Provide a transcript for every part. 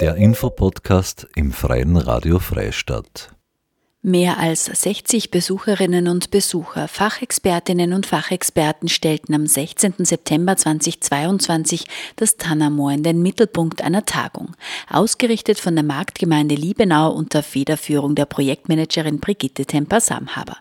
Der Infopodcast im Freien Radio Freistadt. Mehr als 60 Besucherinnen und Besucher, Fachexpertinnen und Fachexperten stellten am 16. September 2022 das Tannermoor in den Mittelpunkt einer Tagung, ausgerichtet von der Marktgemeinde Liebenau unter Federführung der Projektmanagerin Brigitte Temper-Samhaber.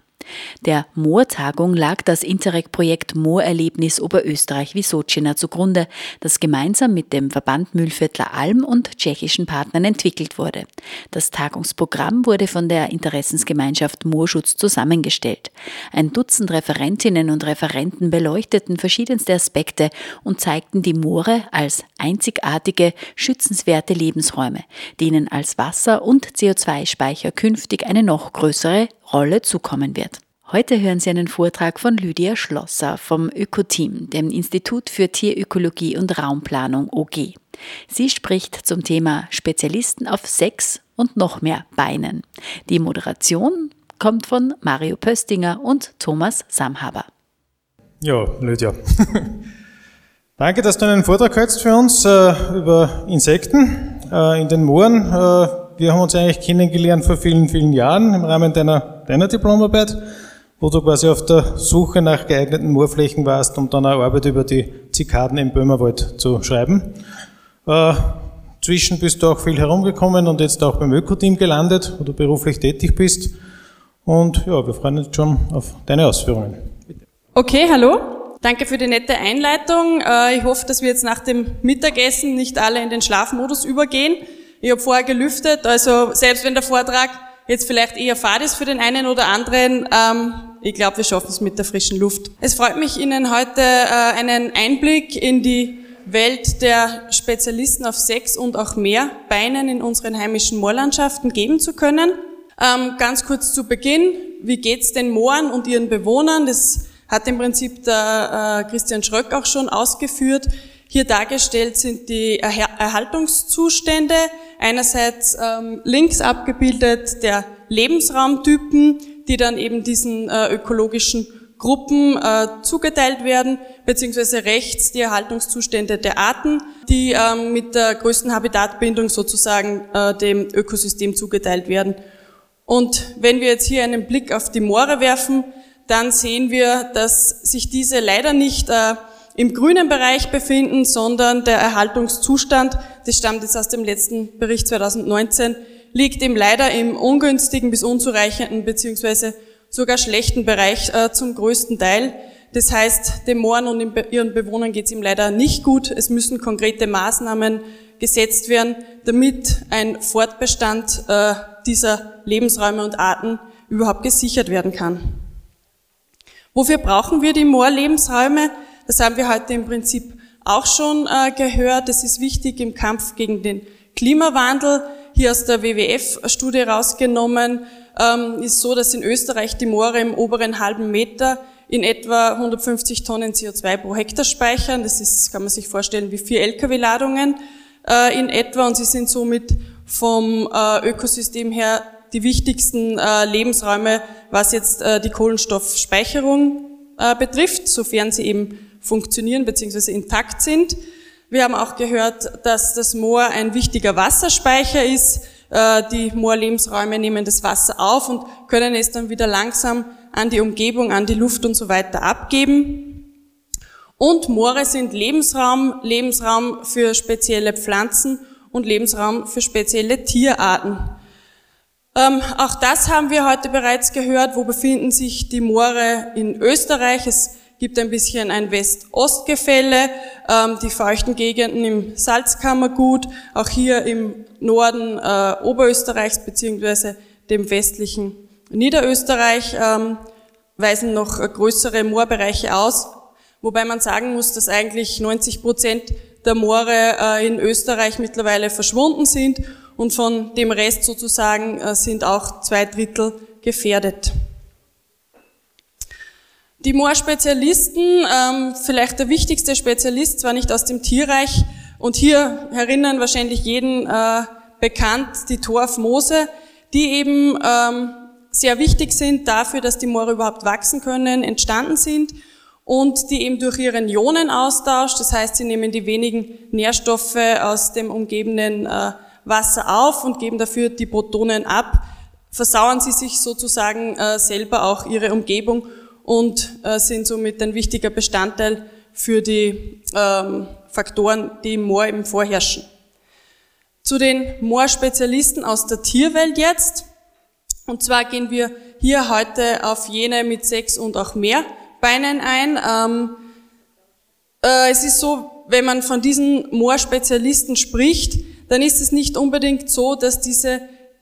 Der Moortagung lag das Interreg-Projekt Moorerlebnis Oberösterreich-Wisocina zugrunde, das gemeinsam mit dem Verband Mühlviertler Alm und tschechischen Partnern entwickelt wurde. Das Tagungsprogramm wurde von der Interessensgemeinschaft Moorschutz zusammengestellt. Ein Dutzend Referentinnen und Referenten beleuchteten verschiedenste Aspekte und zeigten die Moore als einzigartige, schützenswerte Lebensräume, denen als Wasser- und CO2-Speicher künftig eine noch größere Rolle zukommen wird. Heute hören Sie einen Vortrag von Lydia Schlosser vom Ökoteam, dem Institut für Tierökologie und Raumplanung OG. Sie spricht zum Thema Spezialisten auf sechs und noch mehr Beinen. Die Moderation kommt von Mario Pöstinger und Thomas Samhaber. Ja, Lydia. Danke, dass du einen Vortrag hältst für uns äh, über Insekten äh, in den Mooren. Äh, wir haben uns eigentlich kennengelernt vor vielen, vielen Jahren im Rahmen deiner, deiner Diplomarbeit, wo du quasi auf der Suche nach geeigneten Moorflächen warst, um dann eine Arbeit über die Zikaden im Böhmerwald zu schreiben. Äh, zwischen bist du auch viel herumgekommen und jetzt auch beim Ökoteam gelandet, wo du beruflich tätig bist. Und ja, wir freuen uns schon auf deine Ausführungen. Okay, hallo. Danke für die nette Einleitung. Äh, ich hoffe, dass wir jetzt nach dem Mittagessen nicht alle in den Schlafmodus übergehen. Ich habe vorher gelüftet, also selbst wenn der Vortrag jetzt vielleicht eher fad ist für den einen oder anderen, ähm, ich glaube, wir schaffen es mit der frischen Luft. Es freut mich, Ihnen heute äh, einen Einblick in die Welt der Spezialisten auf sechs und auch mehr Beinen in unseren heimischen Moorlandschaften geben zu können. Ähm, ganz kurz zu Beginn, wie geht's den Mooren und ihren Bewohnern? Das hat im Prinzip der äh, Christian Schröck auch schon ausgeführt. Hier dargestellt sind die Erhaltungszustände, einerseits ähm, links abgebildet der Lebensraumtypen, die dann eben diesen äh, ökologischen Gruppen äh, zugeteilt werden, beziehungsweise rechts die Erhaltungszustände der Arten, die ähm, mit der größten Habitatbindung sozusagen äh, dem Ökosystem zugeteilt werden. Und wenn wir jetzt hier einen Blick auf die Moore werfen, dann sehen wir, dass sich diese leider nicht äh, im grünen Bereich befinden, sondern der Erhaltungszustand, das stammt jetzt aus dem letzten Bericht 2019, liegt eben leider im ungünstigen bis unzureichenden beziehungsweise sogar schlechten Bereich äh, zum größten Teil. Das heißt, den Mooren und ihren Bewohnern geht es ihm leider nicht gut. Es müssen konkrete Maßnahmen gesetzt werden, damit ein Fortbestand äh, dieser Lebensräume und Arten überhaupt gesichert werden kann. Wofür brauchen wir die Moorlebensräume? Das haben wir heute im Prinzip auch schon äh, gehört. Das ist wichtig im Kampf gegen den Klimawandel. Hier aus der WWF-Studie rausgenommen ähm, ist so, dass in Österreich die Moore im oberen halben Meter in etwa 150 Tonnen CO2 pro Hektar speichern. Das ist, kann man sich vorstellen, wie vier Lkw-Ladungen äh, in etwa. Und sie sind somit vom äh, Ökosystem her die wichtigsten Lebensräume, was jetzt die Kohlenstoffspeicherung betrifft, sofern sie eben funktionieren bzw. intakt sind. Wir haben auch gehört, dass das Moor ein wichtiger Wasserspeicher ist. Äh, die Moorlebensräume nehmen das Wasser auf und können es dann wieder langsam an die Umgebung, an die Luft und so weiter abgeben. Und Moore sind Lebensraum, Lebensraum für spezielle Pflanzen und Lebensraum für spezielle Tierarten. Ähm, auch das haben wir heute bereits gehört. Wo befinden sich die Moore in Österreich? Es gibt ein bisschen ein West-Ost-Gefälle, ähm, die feuchten Gegenden im Salzkammergut, auch hier im Norden äh, Oberösterreichs beziehungsweise dem westlichen Niederösterreich ähm, weisen noch größere Moorbereiche aus, wobei man sagen muss, dass eigentlich 90 Prozent der Moore äh, in Österreich mittlerweile verschwunden sind und von dem Rest sozusagen äh, sind auch zwei Drittel gefährdet. Die Moorspezialisten, ähm, vielleicht der wichtigste Spezialist, zwar nicht aus dem Tierreich, und hier erinnern wahrscheinlich jeden äh, bekannt die Torfmoose, die eben ähm, sehr wichtig sind dafür, dass die Moore überhaupt wachsen können, entstanden sind und die eben durch ihren Ionenaustausch, das heißt, sie nehmen die wenigen Nährstoffe aus dem umgebenden äh, Wasser auf und geben dafür die Protonen ab, versauern sie sich sozusagen äh, selber auch ihre Umgebung und äh, sind somit ein wichtiger Bestandteil für die ähm, Faktoren, die im Moor eben vorherrschen. Zu den Moorspezialisten aus der Tierwelt jetzt. Und zwar gehen wir hier heute auf jene mit sechs und auch mehr Beinen ein. Ähm, äh, es ist so, wenn man von diesen Moorspezialisten spricht, dann ist es nicht unbedingt so, dass diese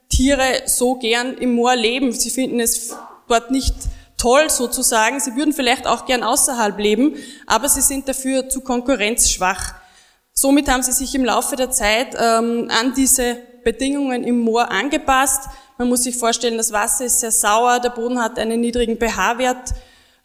Tiere so gern im Moor leben. Sie finden es dort nicht toll sozusagen. Sie würden vielleicht auch gern außerhalb leben, aber sie sind dafür zu konkurrenzschwach. Somit haben sie sich im Laufe der Zeit ähm, an diese Bedingungen im Moor angepasst. Man muss sich vorstellen, das Wasser ist sehr sauer, der Boden hat einen niedrigen pH-Wert,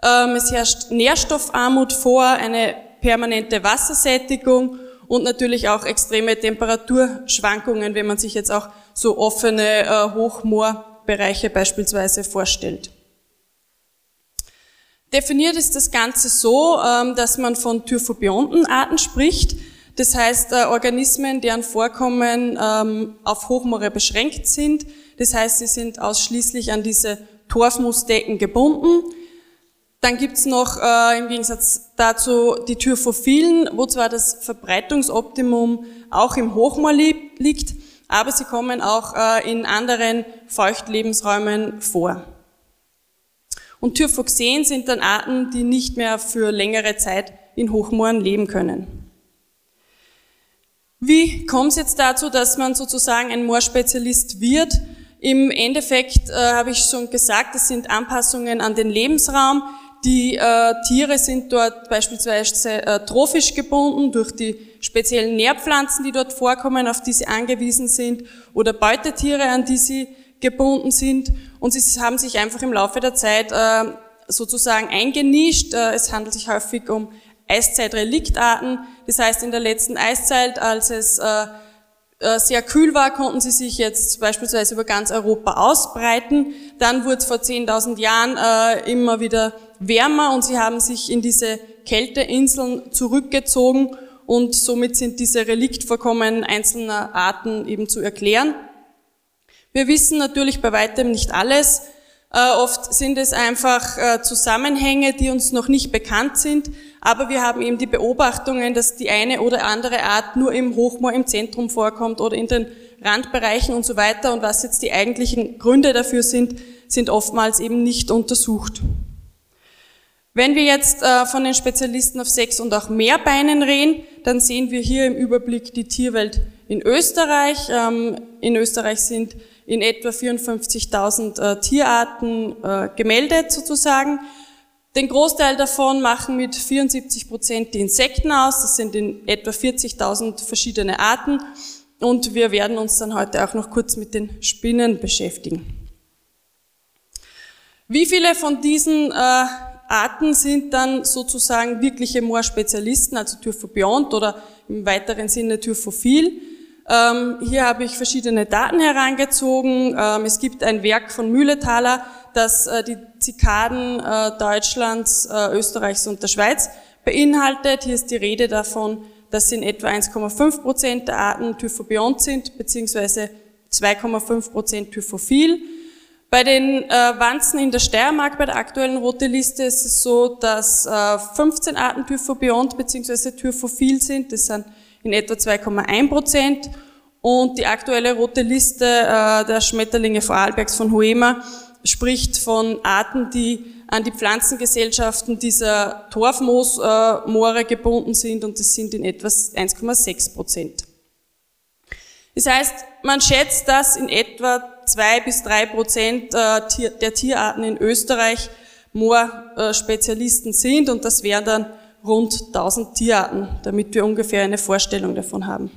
ähm, es herrscht Nährstoffarmut vor, eine permanente Wassersättigung und natürlich auch extreme Temperaturschwankungen, wenn man sich jetzt auch so offene äh, Hochmoorbereiche beispielsweise vorstellt. Definiert ist das Ganze so, ähm, dass man von Typhobiontenarten spricht. Das heißt, äh, Organismen, deren Vorkommen ähm, auf Hochmoore beschränkt sind. Das heißt, sie sind ausschließlich an diese Torfmoosdecken gebunden. Dann gibt's noch äh, im Gegensatz dazu die Typhophilen, wo zwar das Verbreitungsoptimum auch im Hochmoor li liegt, aber sie kommen auch äh, in anderen Feuchtlebensräumen vor. Und Typhoxen sind dann Arten, die nicht mehr für längere Zeit in Hochmooren leben können. Wie kommt es jetzt dazu, dass man sozusagen ein Moorspezialist wird? Im Endeffekt äh, habe ich schon gesagt, es sind Anpassungen an den Lebensraum. Die äh, Tiere sind dort beispielsweise äh, trophisch gebunden durch die speziellen Nährpflanzen, die dort vorkommen, auf die sie angewiesen sind, oder Beutetiere, an die sie gebunden sind. Und sie haben sich einfach im Laufe der Zeit äh, sozusagen eingenischt. Äh, es handelt sich häufig um Eiszeitreliktarten. Das heißt, in der letzten Eiszeit, als es äh, äh, sehr kühl war, konnten sie sich jetzt beispielsweise über ganz Europa ausbreiten. Dann wurde es vor 10.000 Jahren äh, immer wieder wärmer und sie haben sich in diese Kälteinseln zurückgezogen und somit sind diese Reliktvorkommen einzelner Arten eben zu erklären. Wir wissen natürlich bei weitem nicht alles. Äh, oft sind es einfach äh, Zusammenhänge, die uns noch nicht bekannt sind, aber wir haben eben die Beobachtungen, dass die eine oder andere Art nur im Hochmoor im Zentrum vorkommt oder in den Randbereichen und so weiter und was jetzt die eigentlichen Gründe dafür sind, sind oftmals eben nicht untersucht. Wenn wir jetzt äh, von den Spezialisten auf sechs und auch mehr Beinen reden, dann sehen wir hier im Überblick die Tierwelt in Österreich. Ähm, in Österreich sind in etwa 54.000 äh, Tierarten äh, gemeldet sozusagen. Den Großteil davon machen mit 74 Prozent die Insekten aus. Das sind in etwa 40.000 verschiedene Arten. Und wir werden uns dann heute auch noch kurz mit den Spinnen beschäftigen. Wie viele von diesen äh, Arten sind dann sozusagen wirkliche Moorspezialisten, also Typhobiont oder im weiteren Sinne Typhophil. Ähm, hier habe ich verschiedene Daten herangezogen. Ähm, es gibt ein Werk von Mühletaler, das äh, die Zikaden äh, Deutschlands, äh, Österreichs und der Schweiz beinhaltet. Hier ist die Rede davon, dass in etwa 1,5 Prozent der Arten Typhobiont sind, beziehungsweise 2,5 Prozent Typhophil. Bei den äh, Wanzen in der Steiermark bei der aktuellen Rote Liste ist es so, dass äh, 15 Arten Typhobiont bzw. Typhophil sind. Das sind in etwa 2,1 Prozent. Und die aktuelle Rote Liste äh, der Schmetterlinge Vorarlbergs von Huema spricht von Arten, die an die Pflanzengesellschaften dieser Torfmoosmoore äh, gebunden sind und das sind in etwa 1,6 Prozent. Das heißt, man schätzt, dass in etwa zwei bis drei Prozent äh, der Tierarten in Österreich Moorspezialisten sind und das wären dann rund 1000 Tierarten, damit wir ungefähr eine Vorstellung davon haben.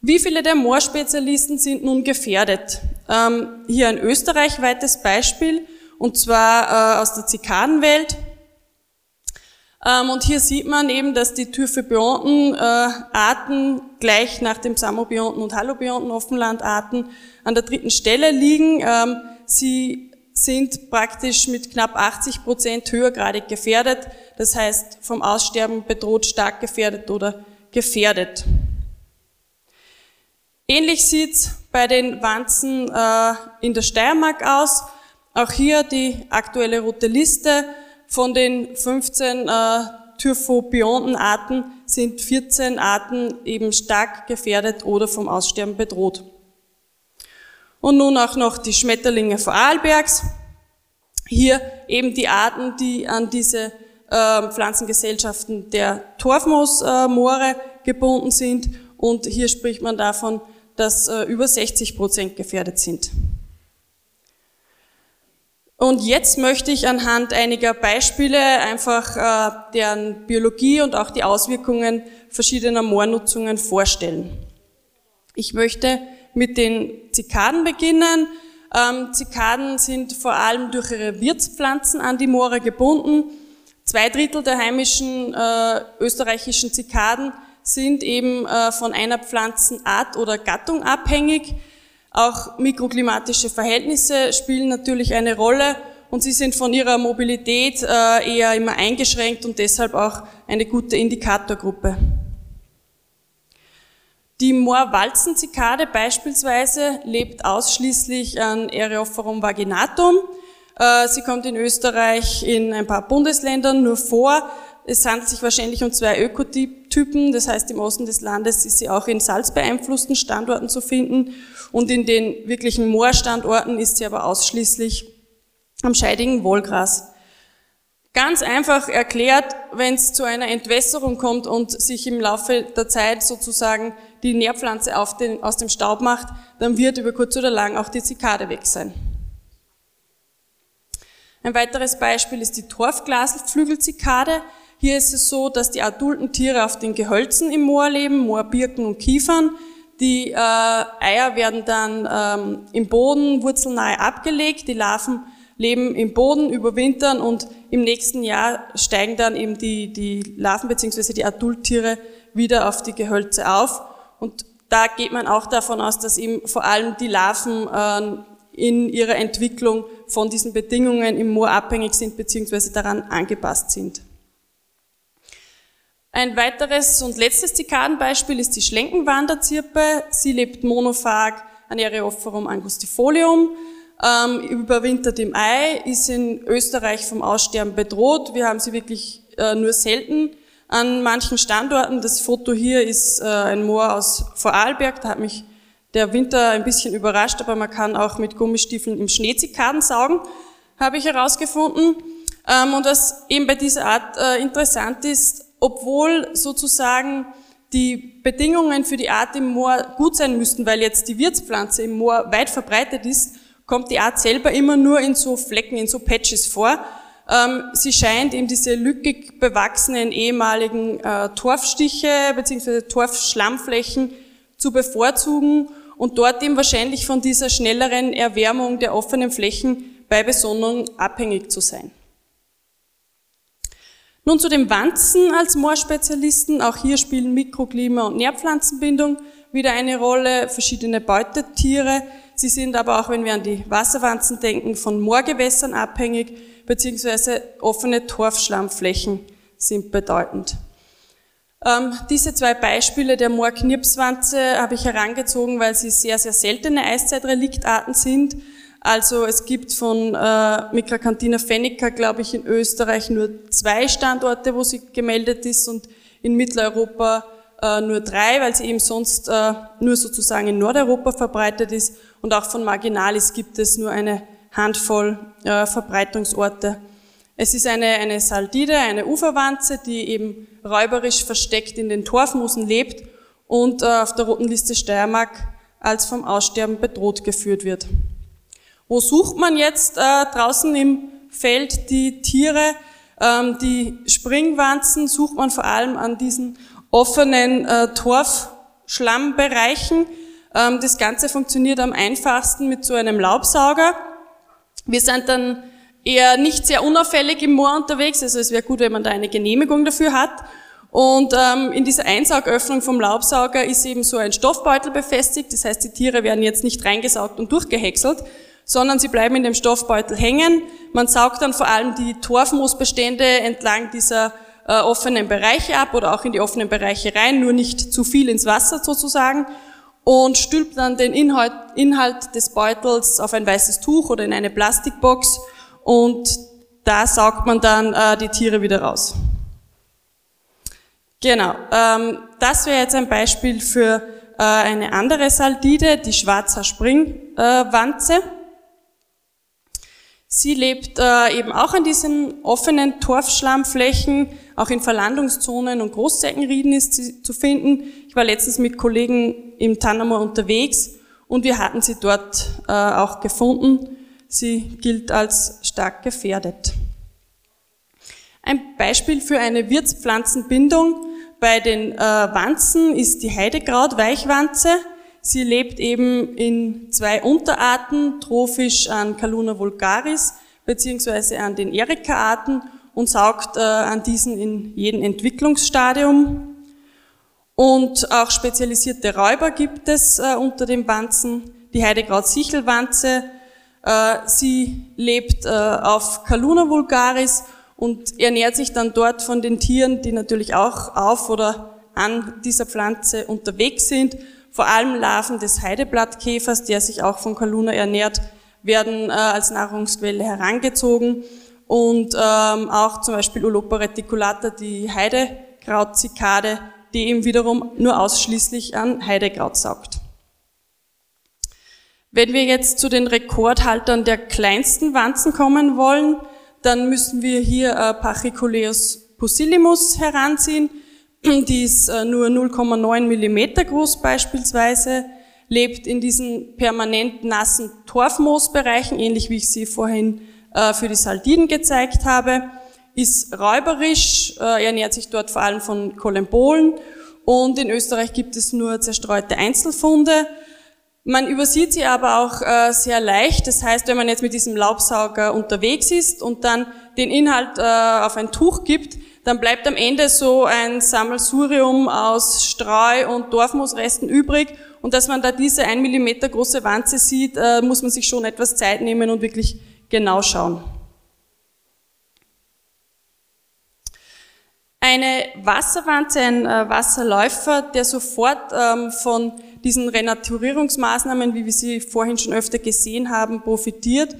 Wie viele der Moorspezialisten sind nun gefährdet? Ähm, hier ein österreichweites Beispiel, und zwar äh, aus der Zikadenwelt. Ähm, und hier sieht man eben, dass die Typhobionten-Arten äh, gleich nach dem Samobionten und Halobionten-Offenlandarten an der dritten Stelle liegen. Ähm, sie sind praktisch mit knapp 80 Prozent höhergradig gefährdet, das heißt vom Aussterben bedroht, stark gefährdet oder gefährdet. Ähnlich sieht's bei den Wanzen äh, in der Steiermark aus. Auch hier die aktuelle rote Liste. Von den 15 äh, Typhobiontenarten sind 14 Arten eben stark gefährdet oder vom Aussterben bedroht. Und nun auch noch die Schmetterlinge Vorarlbergs. Hier eben die Arten, die an diese äh, Pflanzengesellschaften der Torfmoosmoore gebunden sind. Und hier spricht man davon, dass äh, über 60 Prozent gefährdet sind. Und jetzt möchte ich anhand einiger Beispiele einfach äh, deren Biologie und auch die Auswirkungen verschiedener Moornutzungen vorstellen. Ich möchte mit den Zikaden beginnen. Ähm, Zikaden sind vor allem durch ihre Wirtspflanzen an die Moore gebunden. Zwei Drittel der heimischen äh, österreichischen Zikaden sind eben äh, von einer Pflanzenart oder Gattung abhängig. Auch mikroklimatische Verhältnisse spielen natürlich eine Rolle und sie sind von ihrer Mobilität äh, eher immer eingeschränkt und deshalb auch eine gute Indikatorgruppe. Die Moorwalzenzikade beispielsweise lebt ausschließlich an Aereophorum vaginatum. Äh, sie kommt in Österreich in ein paar Bundesländern nur vor, es handelt sich wahrscheinlich um zwei Ökotypen, das heißt im Osten des Landes ist sie auch in salzbeeinflussten Standorten zu finden und in den wirklichen Moorstandorten ist sie aber ausschließlich am scheidigen Wohlgras. Ganz einfach erklärt, wenn es zu einer Entwässerung kommt und sich im Laufe der Zeit sozusagen die Nährpflanze den, aus dem Staub macht, dann wird über kurz oder lang auch die Zikade weg sein. Ein weiteres Beispiel ist die Torfglasflügelzikade. Hier ist es so, dass die adulten Tiere auf den Gehölzen im Moor leben, Moorbirken und Kiefern. Die äh, Eier werden dann ähm, im Boden wurzelnahe abgelegt, die Larven leben im Boden, überwintern und im nächsten Jahr steigen dann eben die, die Larven bzw. die Adulttiere wieder auf die Gehölze auf. Und da geht man auch davon aus, dass eben vor allem die Larven äh, in ihrer Entwicklung von diesen Bedingungen im Moor abhängig sind bzw. daran angepasst sind. Ein weiteres und letztes Zikadenbeispiel ist die Schlenkenwanderzirpe. Sie lebt monophag an Aereophorum angustifolium, ähm, überwintert im Ei, ist in Österreich vom Aussterben bedroht. Wir haben sie wirklich äh, nur selten an manchen Standorten. Das Foto hier ist äh, ein Moor aus Vorarlberg, da hat mich der Winter ein bisschen überrascht, aber man kann auch mit Gummistiefeln im Schnee Zikaden saugen, habe ich herausgefunden. Ähm, und was eben bei dieser Art äh, interessant ist, obwohl sozusagen die Bedingungen für die Art im Moor gut sein müssten, weil jetzt die Wirtspflanze im Moor weit verbreitet ist, kommt die Art selber immer nur in so Flecken, in so Patches vor. Ähm, sie scheint eben diese lückig bewachsenen ehemaligen äh, Torfstiche bzw. Torfschlammflächen zu bevorzugen und dort eben wahrscheinlich von dieser schnelleren Erwärmung der offenen Flächen bei Besonnung abhängig zu sein. Nun zu den Wanzen als Moorspezialisten. Auch hier spielen Mikroklima und Nährpflanzenbindung wieder eine Rolle, verschiedene Beutetiere. Sie sind aber auch, wenn wir an die Wasserwanzen denken, von Moorgewässern abhängig, beziehungsweise offene Torfschlammflächen sind bedeutend. Ähm, diese zwei Beispiele der Moorknirpswanze habe ich herangezogen, weil sie sehr, sehr seltene Eiszeitreliktarten sind. Also es gibt von äh, Mikracantina fenica, glaube ich, in Österreich nur zwei Standorte, wo sie gemeldet ist und in Mitteleuropa äh, nur drei, weil sie eben sonst äh, nur sozusagen in Nordeuropa verbreitet ist. Und auch von Marginalis gibt es nur eine Handvoll äh, Verbreitungsorte. Es ist eine, eine Saldide, eine Uferwanze, die eben räuberisch versteckt in den Torfmoosen lebt und äh, auf der roten Liste Steiermark als vom Aussterben bedroht geführt wird. Wo sucht man jetzt äh, draußen im Feld die Tiere? Ähm, die Springwanzen sucht man vor allem an diesen offenen äh, Torfschlammbereichen. Ähm, das Ganze funktioniert am einfachsten mit so einem Laubsauger. Wir sind dann eher nicht sehr unauffällig im Moor unterwegs, also es wäre gut, wenn man da eine Genehmigung dafür hat. Und ähm, in dieser Einsaugöffnung vom Laubsauger ist eben so ein Stoffbeutel befestigt, das heißt, die Tiere werden jetzt nicht reingesaugt und durchgehäckselt, sondern sie bleiben in dem Stoffbeutel hängen. Man saugt dann vor allem die Torfmoosbestände entlang dieser äh, offenen Bereiche ab oder auch in die offenen Bereiche rein, nur nicht zu viel ins Wasser sozusagen. Und stülpt dann den Inhalt, Inhalt des Beutels auf ein weißes Tuch oder in eine Plastikbox und da saugt man dann äh, die Tiere wieder raus. Genau, ähm, das wäre jetzt ein Beispiel für äh, eine andere Saldide, die Schwarzer Springwanze. Äh, Sie lebt äh, eben auch an diesen offenen Torfschlammflächen, auch in Verlandungszonen und Großzeckenrieden ist sie zu finden. Ich war letztens mit Kollegen im Tannermoor unterwegs und wir hatten sie dort äh, auch gefunden. Sie gilt als stark gefährdet. Ein Beispiel für eine Wirtspflanzenbindung bei den äh, Wanzen ist die Heidekraut-Weichwanze. Sie lebt eben in zwei Unterarten, trophisch an Caluna vulgaris beziehungsweise an den Erika-Arten und saugt äh, an diesen in jedem Entwicklungsstadium. Und auch spezialisierte Räuber gibt es äh, unter den Wanzen. Die Heidekraut-Sichelwanze, äh, sie lebt äh, auf Caluna vulgaris und ernährt sich dann dort von den Tieren, die natürlich auch auf oder an dieser Pflanze unterwegs sind vor allem Larven des Heideblattkäfers, der sich auch von Kaluna ernährt, werden äh, als Nahrungsquelle herangezogen. Und ähm, auch zum Beispiel Ulopa reticulata, die Heidekrautzikade, die eben wiederum nur ausschließlich an Heidekraut saugt. Wenn wir jetzt zu den Rekordhaltern der kleinsten Wanzen kommen wollen, dann müssen wir hier äh, Pachycoleus pusilimus heranziehen. Die ist äh, nur 0,9 Millimeter groß beispielsweise, lebt in diesen permanent nassen Torfmoosbereichen, ähnlich wie ich sie vorhin äh, für die Saldiden gezeigt habe, ist räuberisch, äh, ernährt sich dort vor allem von Kolembolen und in Österreich gibt es nur zerstreute Einzelfunde. Man übersieht sie aber auch sehr leicht. Das heißt, wenn man jetzt mit diesem Laubsauger unterwegs ist und dann den Inhalt auf ein Tuch gibt, dann bleibt am Ende so ein Sammelsurium aus Streu und Dorfmoosresten übrig. Und dass man da diese ein Millimeter große Wanze sieht, äh, muss man sich schon etwas Zeit nehmen und wirklich genau schauen. Eine Wasserwanze, ein äh, Wasserläufer, der sofort ähm, von diesen Renaturierungsmaßnahmen, wie wir sie vorhin schon öfter gesehen haben, profitiert,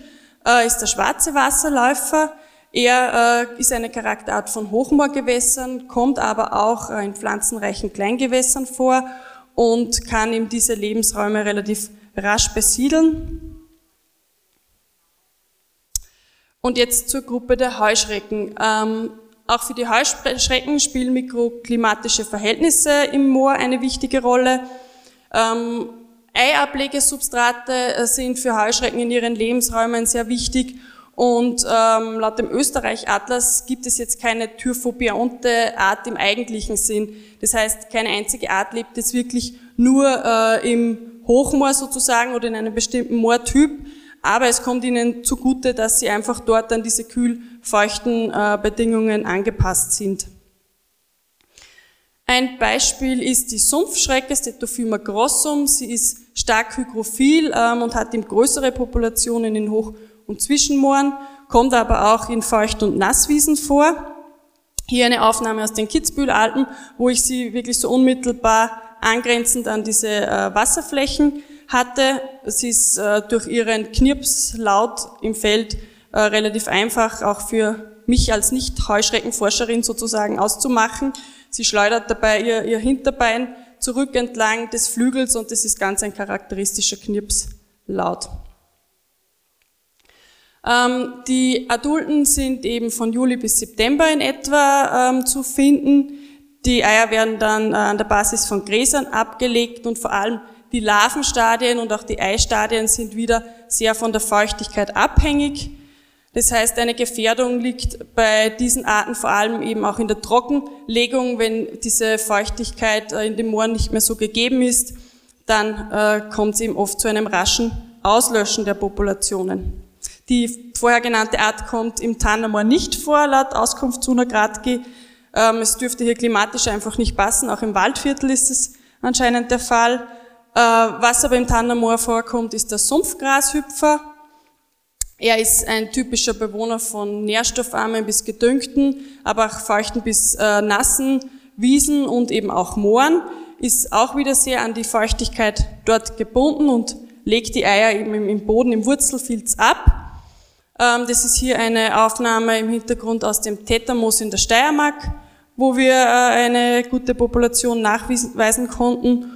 äh, ist der schwarze Wasserläufer. Er äh, ist eine Charakterart von Hochmoorgewässern, kommt aber auch äh, in pflanzenreichen Kleingewässern vor und kann ihm diese Lebensräume relativ rasch besiedeln. Und jetzt zur Gruppe der Heuschrecken. Ähm, auch für die Heuschrecken spielen mikroklimatische Verhältnisse im Moor eine wichtige Rolle. Ähm, Eiablegesubstrate äh, sind für Heuschrecken in ihren Lebensräumen sehr wichtig und ähm, laut dem Österreich-Atlas gibt es jetzt keine Tyrphobionte Art im eigentlichen Sinn. Das heißt, keine einzige Art lebt jetzt wirklich nur äh, im Hochmoor sozusagen oder in einem bestimmten Moortyp. Aber es kommt ihnen zugute, dass sie einfach dort an diese kühlfeuchten äh, Bedingungen angepasst sind. Ein Beispiel ist die Sumpfschrecke, Stetophyma grossum. Sie ist stark hygrophil ähm, und hat eben größere Populationen in Hoch- und Zwischenmooren, kommt aber auch in Feucht- und Nasswiesen vor. Hier eine Aufnahme aus den Kitzbühelalpen, wo ich sie wirklich so unmittelbar angrenzend an diese äh, Wasserflächen hatte. Sie ist äh, durch ihren Knirpslaut im Feld äh, relativ einfach auch für mich als Nicht-Heuschreckenforscherin sozusagen auszumachen. Sie schleudert dabei ihr, ihr Hinterbein zurück entlang des Flügels und das ist ganz ein charakteristischer Knirpslaut. Ähm, die Adulten sind eben von Juli bis September in etwa ähm, zu finden. Die Eier werden dann äh, an der Basis von Gräsern abgelegt und vor allem die Larvenstadien und auch die Eistadien sind wieder sehr von der Feuchtigkeit abhängig. Das heißt, eine Gefährdung liegt bei diesen Arten vor allem eben auch in der Trockenlegung. Wenn diese Feuchtigkeit äh, in den Mooren nicht mehr so gegeben ist, dann äh, kommt es eben oft zu einem raschen Auslöschen der Populationen. Die vorher genannte Art kommt im Tannermoor nicht vor, laut Auskunft Suna Gradki. Ähm, es dürfte hier klimatisch einfach nicht passen. Auch im Waldviertel ist es anscheinend der Fall. Äh, was aber im Tannermoor vorkommt, ist der Sumpfgrashüpfer. Er ist ein typischer Bewohner von nährstoffarmen bis gedüngten, aber auch feuchten bis äh, nassen Wiesen und eben auch Mooren ist auch wieder sehr an die Feuchtigkeit dort gebunden und legt die Eier eben im Boden, im Wurzelfilz ab. Ähm, das ist hier eine Aufnahme im Hintergrund aus dem Tätermoos in der Steiermark, wo wir äh, eine gute Population nachweisen konnten.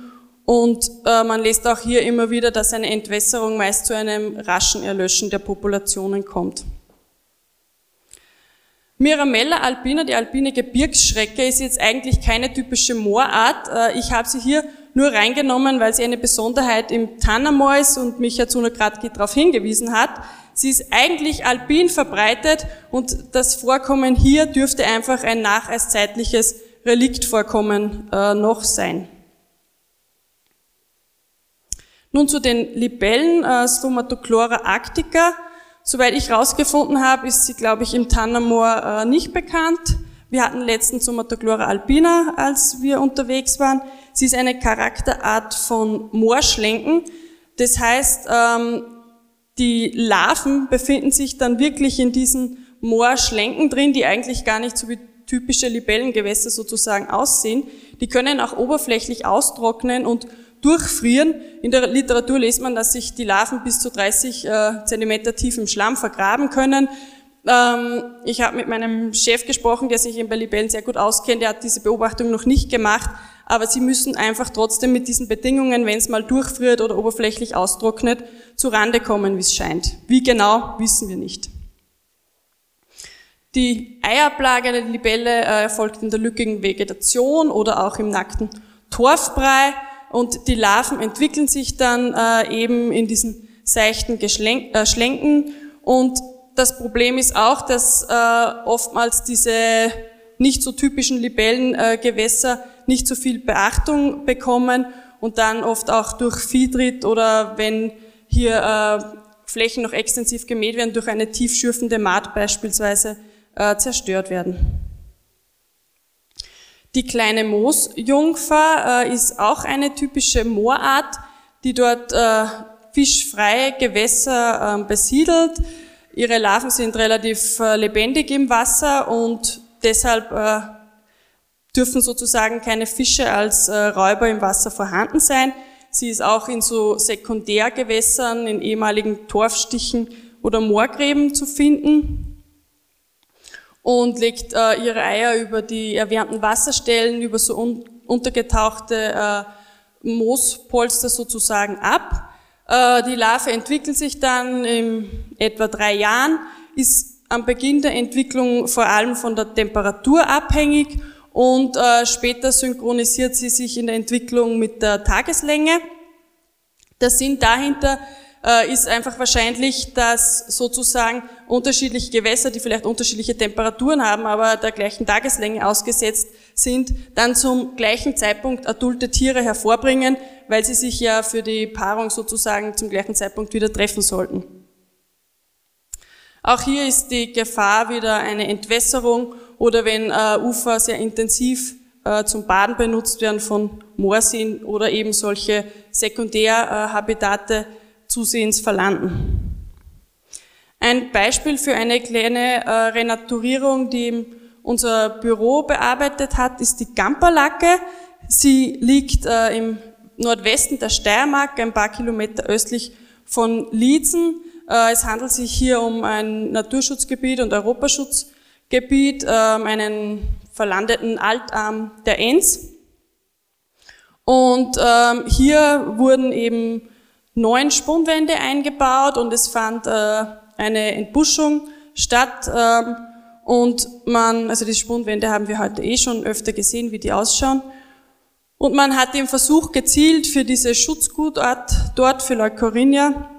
Und äh, man lässt auch hier immer wieder, dass eine Entwässerung meist zu einem raschen Erlöschen der Populationen kommt. Miramella alpina, die alpine Gebirgsschrecke, ist jetzt eigentlich keine typische Moorart. Äh, ich habe sie hier nur reingenommen, weil sie eine Besonderheit im Tannermoor ist und mich Herr Zunakratki darauf hingewiesen hat. Sie ist eigentlich alpin verbreitet und das Vorkommen hier dürfte einfach ein nacheiszeitliches Reliktvorkommen äh, noch sein. Nun zu den Libellen, äh, Stomatochlora arctica. Soweit ich herausgefunden habe, ist sie, glaube ich, im Tannermoor äh, nicht bekannt. Wir hatten letztens Somatochlora albina, als wir unterwegs waren. Sie ist eine Charakterart von Moorschlenken. Das heißt, ähm, die Larven befinden sich dann wirklich in diesen Moorschlenken drin, die eigentlich gar nicht so wie typische Libellengewässer sozusagen aussehen. Die können auch oberflächlich austrocknen und durchfrieren. In der Literatur liest man, dass sich die Larven bis zu 30 äh, Zentimeter tief im Schlamm vergraben können. Ähm, ich habe mit meinem Chef gesprochen, der sich in Libellen sehr gut auskennt. Der hat diese Beobachtung noch nicht gemacht, aber sie müssen einfach trotzdem mit diesen Bedingungen, wenn es mal durchfriert oder oberflächlich austrocknet, zu Rande kommen, wie es scheint. Wie genau, wissen wir nicht. Die Eiablage der Libelle äh, erfolgt in der lückigen Vegetation oder auch im nackten Torfbrei und die Larven entwickeln sich dann äh, eben in diesen seichten Geschlenk äh, Schlenken und das Problem ist auch, dass äh, oftmals diese nicht so typischen Libellengewässer äh, nicht so viel Beachtung bekommen und dann oft auch durch Viehtritt oder wenn hier äh, Flächen noch extensiv gemäht werden, durch eine tiefschürfende Maat beispielsweise äh, zerstört werden. Die kleine Moosjungfer äh, ist auch eine typische Moorart, die dort äh, fischfreie Gewässer äh, besiedelt. Ihre Larven sind relativ äh, lebendig im Wasser und deshalb äh, dürfen sozusagen keine Fische als äh, Räuber im Wasser vorhanden sein. Sie ist auch in so Sekundärgewässern, in ehemaligen Torfstichen oder Moorgräben zu finden und legt ihre Eier über die erwärmten Wasserstellen, über so un untergetauchte Moospolster sozusagen ab. Äh, die Larve entwickelt sich dann in etwa drei Jahren, ist am Beginn der Entwicklung vor allem von der Temperatur abhängig und äh, später synchronisiert sie sich in der Entwicklung mit der Tageslänge. Der Sinn dahinter äh, ist einfach wahrscheinlich, dass sozusagen unterschiedliche Gewässer, die vielleicht unterschiedliche Temperaturen haben, aber der gleichen Tageslänge ausgesetzt sind, dann zum gleichen Zeitpunkt adulte Tiere hervorbringen, weil sie sich ja für die Paarung sozusagen zum gleichen Zeitpunkt wieder treffen sollten. Auch hier ist die Gefahr wieder eine Entwässerung oder wenn äh, Ufer sehr intensiv äh, zum Baden benutzt werden von Moorseen oder eben solche Sekundärhabitate, zusehends verlanden. Ein Beispiel für eine kleine äh, Renaturierung, die unser Büro bearbeitet hat, ist die Gamperlacke. Sie liegt äh, im Nordwesten der Steiermark, ein paar Kilometer östlich von Liezen. Äh, es handelt sich hier um ein Naturschutzgebiet und Europaschutzgebiet, äh, einen verlandeten Altarm der Enns. Und ähm, hier wurden eben neun Spundwände eingebaut und es fand äh, eine Entbuschung statt. Ähm, und man, also die Spundwände haben wir heute eh schon öfter gesehen, wie die ausschauen. Und man hat den Versuch gezielt für diese Schutzgutart dort, für Leucorinia,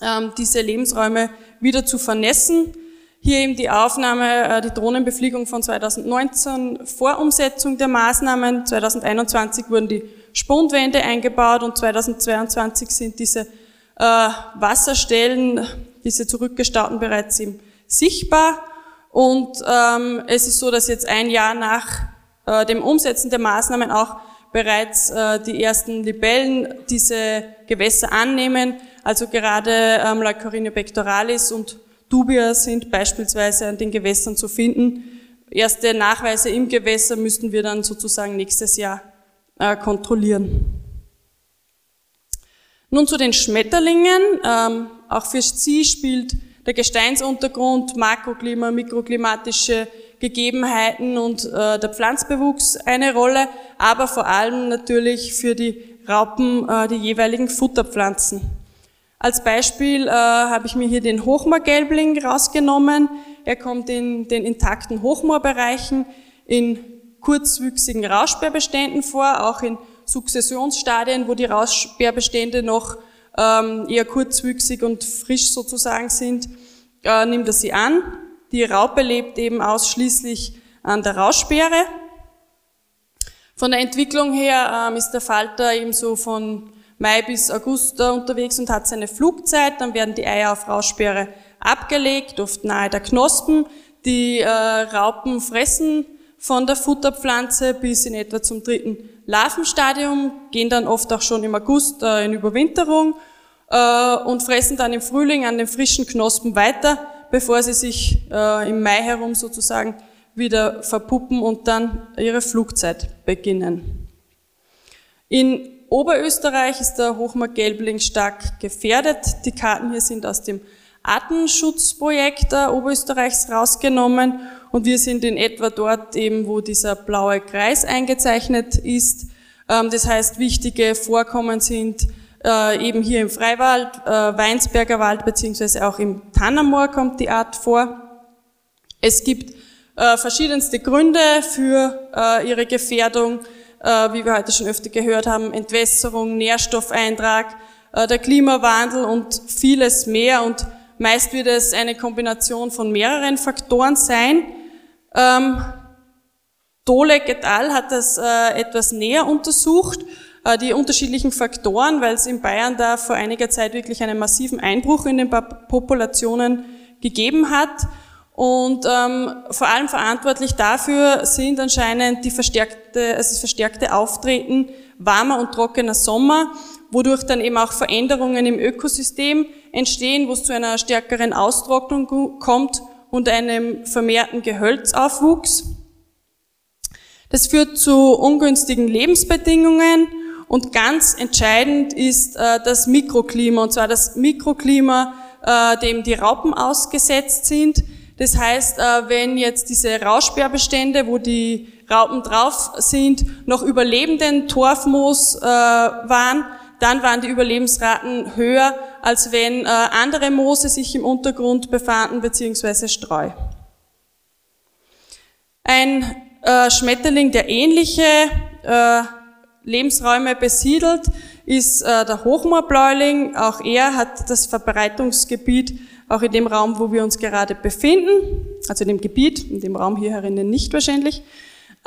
ähm, diese Lebensräume wieder zu vernässen. Hier eben die Aufnahme, äh, die Drohnenbefliegung von 2019 vor Umsetzung der Maßnahmen. 2021 wurden die Spundwände eingebaut und 2022 sind diese äh, Wasserstellen, diese zurückgestauten bereits eben sichtbar. Und ähm, es ist so, dass jetzt ein Jahr nach äh, dem Umsetzen der Maßnahmen auch bereits äh, die ersten Libellen diese Gewässer annehmen. Also gerade ähm, Leucorrhea pectoralis und Dubia sind beispielsweise an den Gewässern zu finden. Erste Nachweise im Gewässer müssten wir dann sozusagen nächstes Jahr äh, kontrollieren. Nun zu den Schmetterlingen. Ähm, auch für sie spielt der Gesteinsuntergrund, Makroklima, mikroklimatische Gegebenheiten und äh, der Pflanzbewuchs eine Rolle, aber vor allem natürlich für die Raupen äh, die jeweiligen Futterpflanzen. Als Beispiel äh, habe ich mir hier den Hochmoorgelbling rausgenommen. Er kommt in den intakten Hochmoorbereichen in kurzwüchsigen Rauschbärbeständen vor, auch in Sukzessionsstadien, wo die Rauschbärbestände noch ähm, eher kurzwüchsig und frisch sozusagen sind, äh, nimmt er sie an. Die Raupe lebt eben ausschließlich an der Rauschbeere. Von der Entwicklung her ähm, ist der Falter eben so von Mai bis August unterwegs und hat seine Flugzeit. Dann werden die Eier auf Rauschbeere abgelegt, oft nahe der Knospen. Die äh, Raupen fressen von der Futterpflanze bis in etwa zum dritten Larvenstadium, gehen dann oft auch schon im August äh, in Überwinterung äh, und fressen dann im Frühling an den frischen Knospen weiter, bevor sie sich äh, im Mai herum sozusagen wieder verpuppen und dann ihre Flugzeit beginnen. In Oberösterreich ist der Hochmark-Gelbling stark gefährdet. Die Karten hier sind aus dem Artenschutzprojekt Oberösterreichs rausgenommen und wir sind in etwa dort eben, wo dieser blaue Kreis eingezeichnet ist. Ähm, das heißt, wichtige Vorkommen sind äh, eben hier im Freiwald, äh, Weinsberger Wald beziehungsweise auch im Tannermoor kommt die Art vor. Es gibt äh, verschiedenste Gründe für ihre Gefährdung äh, wie wir heute schon öfter gehört haben, Entwässerung, Nährstoffeintrag, äh, der Klimawandel und vieles mehr. Und meist wird es eine Kombination von mehreren Faktoren sein. Ähm, Dolek et al. hat das äh, etwas näher untersucht, äh, die unterschiedlichen Faktoren, weil es in Bayern da vor einiger Zeit wirklich einen massiven Einbruch in den Populationen gegeben hat. Und ähm, vor allem verantwortlich dafür sind anscheinend die verstärkte, also das verstärkte Auftreten warmer und trockener Sommer, wodurch dann eben auch Veränderungen im Ökosystem entstehen, wo es zu einer stärkeren Austrocknung kommt und einem vermehrten Gehölzaufwuchs. Das führt zu ungünstigen Lebensbedingungen und ganz entscheidend ist äh, das Mikroklima, und zwar das Mikroklima, äh, dem die Raupen ausgesetzt sind. Das heißt, äh, wenn jetzt diese Rauschbärbestände, wo die Raupen drauf sind, noch überlebenden Torfmoos äh, waren, dann waren die Überlebensraten höher, als wenn äh, andere Moose sich im Untergrund befanden, beziehungsweise Streu. Ein Schmetterling, der ähnliche Lebensräume besiedelt, ist der Hochmoorbläuling. Auch er hat das Verbreitungsgebiet auch in dem Raum, wo wir uns gerade befinden, also in dem Gebiet, in dem Raum hier herinnen nicht wahrscheinlich.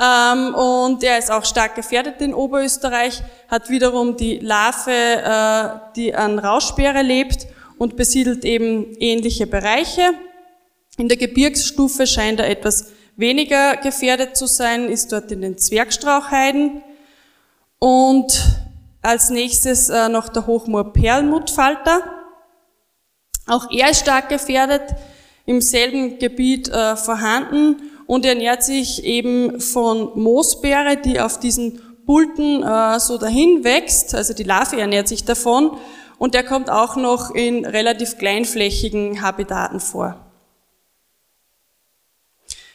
Ähm, und er ist auch stark gefährdet in Oberösterreich, hat wiederum die Larve, äh, die an Rauschbeere lebt und besiedelt eben ähnliche Bereiche. In der Gebirgsstufe scheint er etwas weniger gefährdet zu sein, ist dort in den Zwergstrauchheiden. Und als nächstes äh, noch der Hochmoor-Perlmuttfalter. Auch er ist stark gefährdet, im selben Gebiet äh, vorhanden und ernährt sich eben von Moosbeere, die auf diesen Bulten äh, so dahin wächst. Also die Larve ernährt sich davon und der kommt auch noch in relativ kleinflächigen Habitaten vor.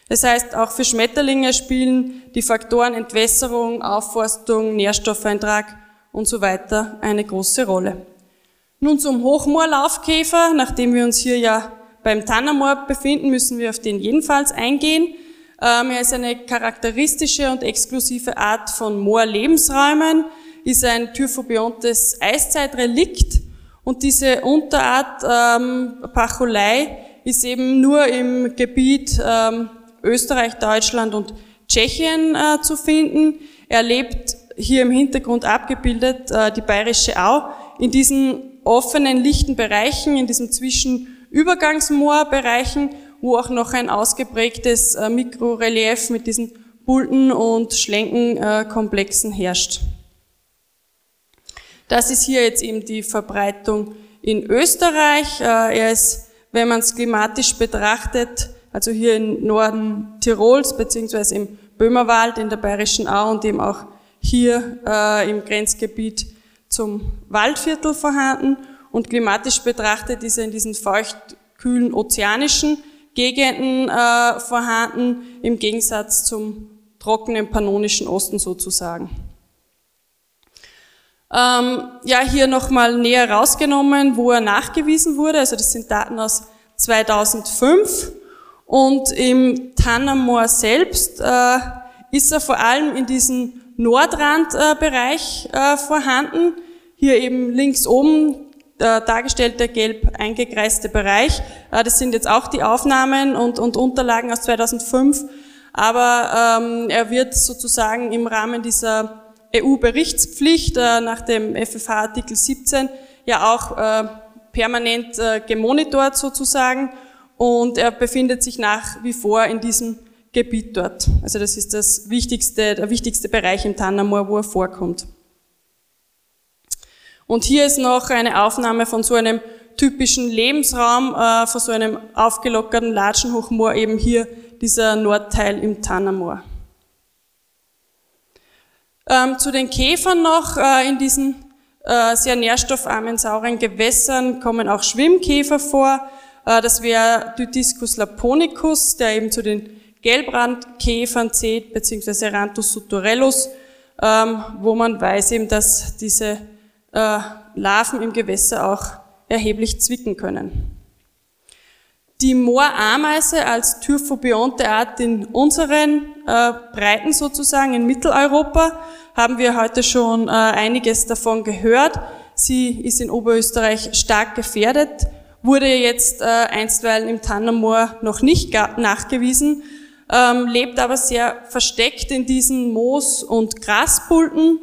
Das heißt, auch für Schmetterlinge spielen die Faktoren Entwässerung, Aufforstung, Nährstoffeintrag und so weiter eine große Rolle. Nun zum Hochmoorlaufkäfer. Nachdem wir uns hier ja beim Tannermoor befinden, müssen wir auf den jedenfalls eingehen. Ähm, er ist eine charakteristische und exklusive Art von Moorlebensräumen, ist ein Typhobiontes Eiszeitrelikt und diese Unterart ähm, Pacholei ist eben nur im Gebiet ähm, Österreich, Deutschland und Tschechien äh, zu finden. Er lebt hier im Hintergrund abgebildet, äh, die Bayerische Au, in diesen offenen, lichten Bereichen, in diesen Zwischenübergangsmoorbereichen, wo auch noch ein ausgeprägtes äh, Mikrorelief mit diesen Bulten und Schlenkenkomplexen herrscht. Das ist hier jetzt eben die Verbreitung in Österreich. Äh, er ist, wenn man es klimatisch betrachtet, also hier im Norden Tirols beziehungsweise im Böhmerwald in der Bayerischen Au und eben auch hier äh, im Grenzgebiet zum Waldviertel vorhanden und klimatisch betrachtet ist er in diesen feucht-kühlen ozeanischen Gegenden äh, vorhanden, im Gegensatz zum trockenen pannonischen Osten sozusagen. Ähm, ja, hier nochmal näher rausgenommen, wo er nachgewiesen wurde. Also das sind Daten aus 2005. Und im Tannermoor selbst äh, ist er vor allem in diesem Nordrandbereich äh, vorhanden. Hier eben links oben äh, dargestellt der gelb eingekreiste Bereich. Äh, das sind jetzt auch die Aufnahmen und, und Unterlagen aus 2005. Aber ähm, er wird sozusagen im Rahmen dieser EU-Berichtspflicht äh, nach dem FFH Artikel 17 ja auch äh, permanent gemonitort sozusagen und er befindet sich nach wie vor in diesem Gebiet dort. Also das ist das wichtigste, der wichtigste Bereich im Tannermoor, wo er vorkommt. Und hier ist noch eine Aufnahme von so einem typischen Lebensraum, äh, von so einem aufgelockerten Latschenhochmoor, eben hier dieser Nordteil im Tannermoor. Ähm, zu den Käfern noch, äh, in diesen äh, sehr nährstoffarmen, sauren Gewässern kommen auch Schwimmkäfer vor. Äh, das wäre Dytiscus laponicus, der eben zu den Gelbrandkäfern zählt, beziehungsweise Rantus suturellus, ähm, wo man weiß eben, dass diese äh, Larven im Gewässer auch erheblich zwicken können. Die Moorameise als Tyrphobionte Art in unseren äh, Breiten sozusagen in Mitteleuropa haben wir heute schon einiges davon gehört. Sie ist in Oberösterreich stark gefährdet, wurde jetzt äh, einstweilen im Tannermoor noch nicht nachgewiesen, ähm, lebt aber sehr versteckt in diesen Moos- und Graspulten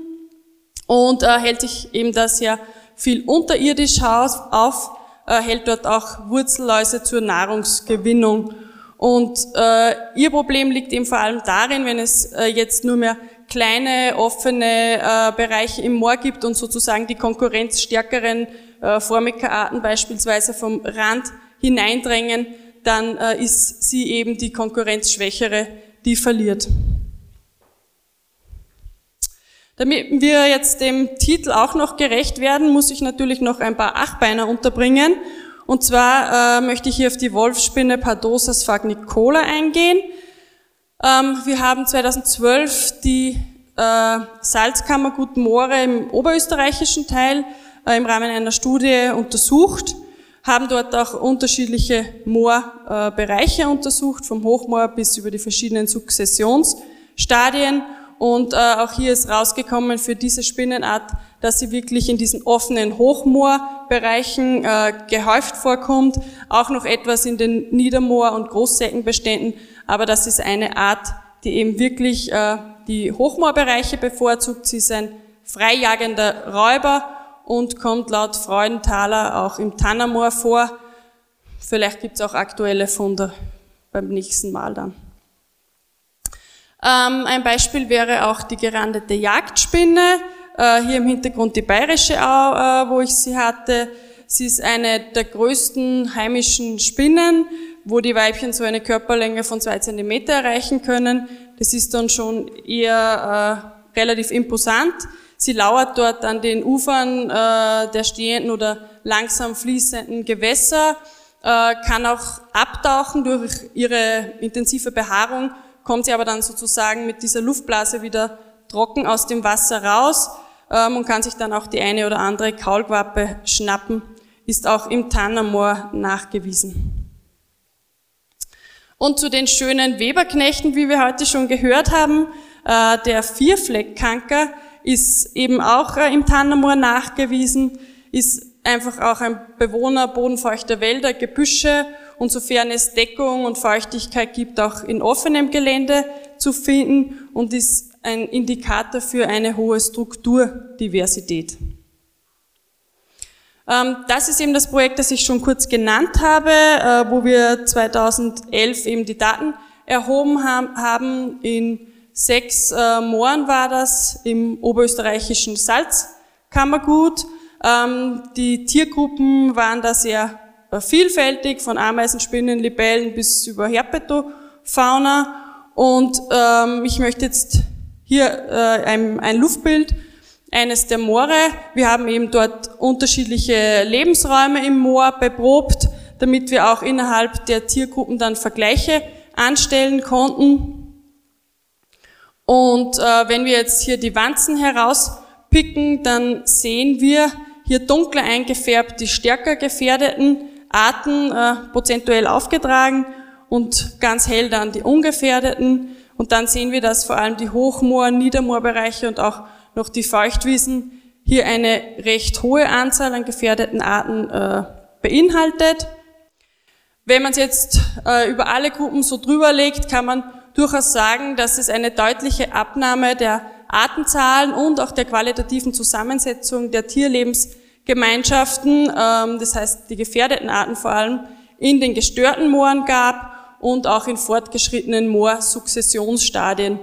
und äh, hält sich eben da sehr viel unterirdisch auf äh, hält dort auch Wurzelläuse zur Nahrungsgewinnung. Und äh, ihr Problem liegt eben vor allem darin, wenn es äh, jetzt nur mehr kleine offene äh, Bereiche im Moor gibt und sozusagen die konkurrenzstärkeren äh, Formica-Arten beispielsweise vom Rand hineindrängen, dann äh, ist sie eben die konkurrenzschwächere, die verliert. Damit wir jetzt dem Titel auch noch gerecht werden, muss ich natürlich noch ein paar Achtbeiner unterbringen. Und zwar äh, möchte ich hier auf die Wolfsspinne Pardosas fagnicola eingehen. Ähm, wir haben 2012 die äh, Salzkammergut Moore im oberösterreichischen Teil äh, im Rahmen einer Studie untersucht, haben dort auch unterschiedliche Moorbereiche untersucht, vom Hochmoor bis über die verschiedenen Sukzessionsstadien und äh, auch hier ist rausgekommen für diese Spinnenart, dass sie wirklich in diesen offenen Hochmoorbereichen äh, gehäuft vorkommt, auch noch etwas in den Niedermoor- und Großsäckenbeständen, aber das ist eine Art, die eben wirklich äh, die Hochmoorbereiche bevorzugt. Sie ist ein freijagender Räuber und kommt laut Freudenthaler auch im Tannermoor vor. Vielleicht gibt es auch aktuelle Funde beim nächsten Mal dann. Ähm, ein Beispiel wäre auch die gerandete Jagdspinne. Äh, hier im Hintergrund die bayerische Au, äh, wo ich sie hatte. Sie ist eine der größten heimischen Spinnen, wo die Weibchen so eine Körperlänge von zwei Zentimeter erreichen können. Das ist dann schon eher äh, relativ imposant. Sie lauert dort an den Ufern äh, der stehenden oder langsam fließenden Gewässer, äh, kann auch abtauchen durch ihre intensive Behaarung kommt sie aber dann sozusagen mit dieser Luftblase wieder trocken aus dem Wasser raus ähm, und kann sich dann auch die eine oder andere Kaulquappe schnappen, ist auch im Tannermoor nachgewiesen. Und zu den schönen Weberknechten, wie wir heute schon gehört haben, äh, der Vierfleckkanker ist eben auch äh, im Tannermoor nachgewiesen, ist einfach auch ein Bewohner bodenfeuchter Wälder, Gebüsche und sofern es Deckung und Feuchtigkeit gibt, auch in offenem Gelände zu finden und ist ein Indikator für eine hohe Strukturdiversität. Ähm, das ist eben das Projekt, das ich schon kurz genannt habe, äh, wo wir 2011 eben die Daten erhoben haben. In sechs äh, Mooren war das im oberösterreichischen Salzkammergut. Ähm, die Tiergruppen waren da sehr vielfältig, von Ameisen, Spinnen, Libellen bis über Herpetofauna. Und ähm, ich möchte jetzt hier äh, ein, ein Luftbild eines der Moore. Wir haben eben dort unterschiedliche Lebensräume im Moor beprobt, damit wir auch innerhalb der Tiergruppen dann Vergleiche anstellen konnten. Und äh, wenn wir jetzt hier die Wanzen herauspicken, dann sehen wir hier dunkler eingefärbt die stärker gefährdeten Arten äh, prozentuell aufgetragen und ganz hell dann die ungefährdeten. Und dann sehen wir, dass vor allem die Hochmoor-, Niedermoorbereiche und auch noch die Feuchtwiesen hier eine recht hohe Anzahl an gefährdeten Arten äh, beinhaltet. Wenn man es jetzt äh, über alle Gruppen so drüber legt, kann man durchaus sagen, dass es eine deutliche Abnahme der Artenzahlen und auch der qualitativen Zusammensetzung der Tierlebensgemeinschaften, ähm, das heißt die gefährdeten Arten vor allem, in den gestörten Mooren gab und auch in fortgeschrittenen Moorsukzessionsstadien.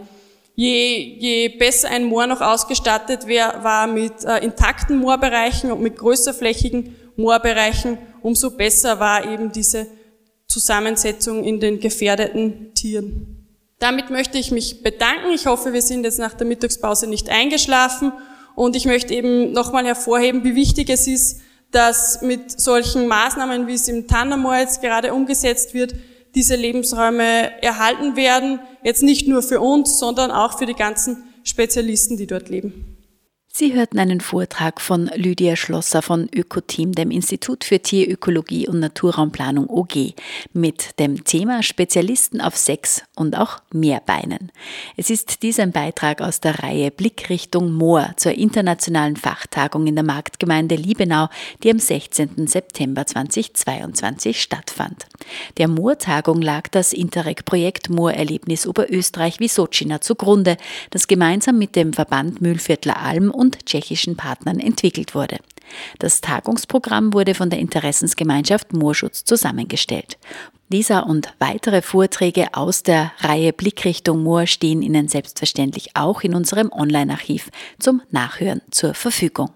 Je, je besser ein Moor noch ausgestattet wär, war mit äh, intakten Moorbereichen und mit größerflächigen Moorbereichen, umso besser war eben diese Zusammensetzung in den gefährdeten Tieren. Damit möchte ich mich bedanken. Ich hoffe, wir sind jetzt nach der Mittagspause nicht eingeschlafen. Und ich möchte eben nochmal hervorheben, wie wichtig es ist, dass mit solchen Maßnahmen, wie es im Tannermoor jetzt gerade umgesetzt wird, diese Lebensräume erhalten werden. Jetzt nicht nur für uns, sondern auch für die ganzen Spezialisten, die dort leben. Sie hörten einen Vortrag von Lydia Schlosser von Ökoteam, dem Institut für Tierökologie und Naturraumplanung OG, mit dem Thema Spezialisten auf sechs und auch Mehrbeinen. Es ist dies ein Beitrag aus der Reihe Blickrichtung Moor zur internationalen Fachtagung in der Marktgemeinde Liebenau, die am 16. September 2022 stattfand. Der Moortagung lag das Interreg-Projekt Moorerlebnis Oberösterreich Wisocina zugrunde, das gemeinsam mit dem Verband Mühlviertler Alm und tschechischen Partnern entwickelt wurde. Das Tagungsprogramm wurde von der Interessensgemeinschaft Moorschutz zusammengestellt. Dieser und weitere Vorträge aus der Reihe Blickrichtung Moor stehen Ihnen selbstverständlich auch in unserem Online-Archiv zum Nachhören zur Verfügung.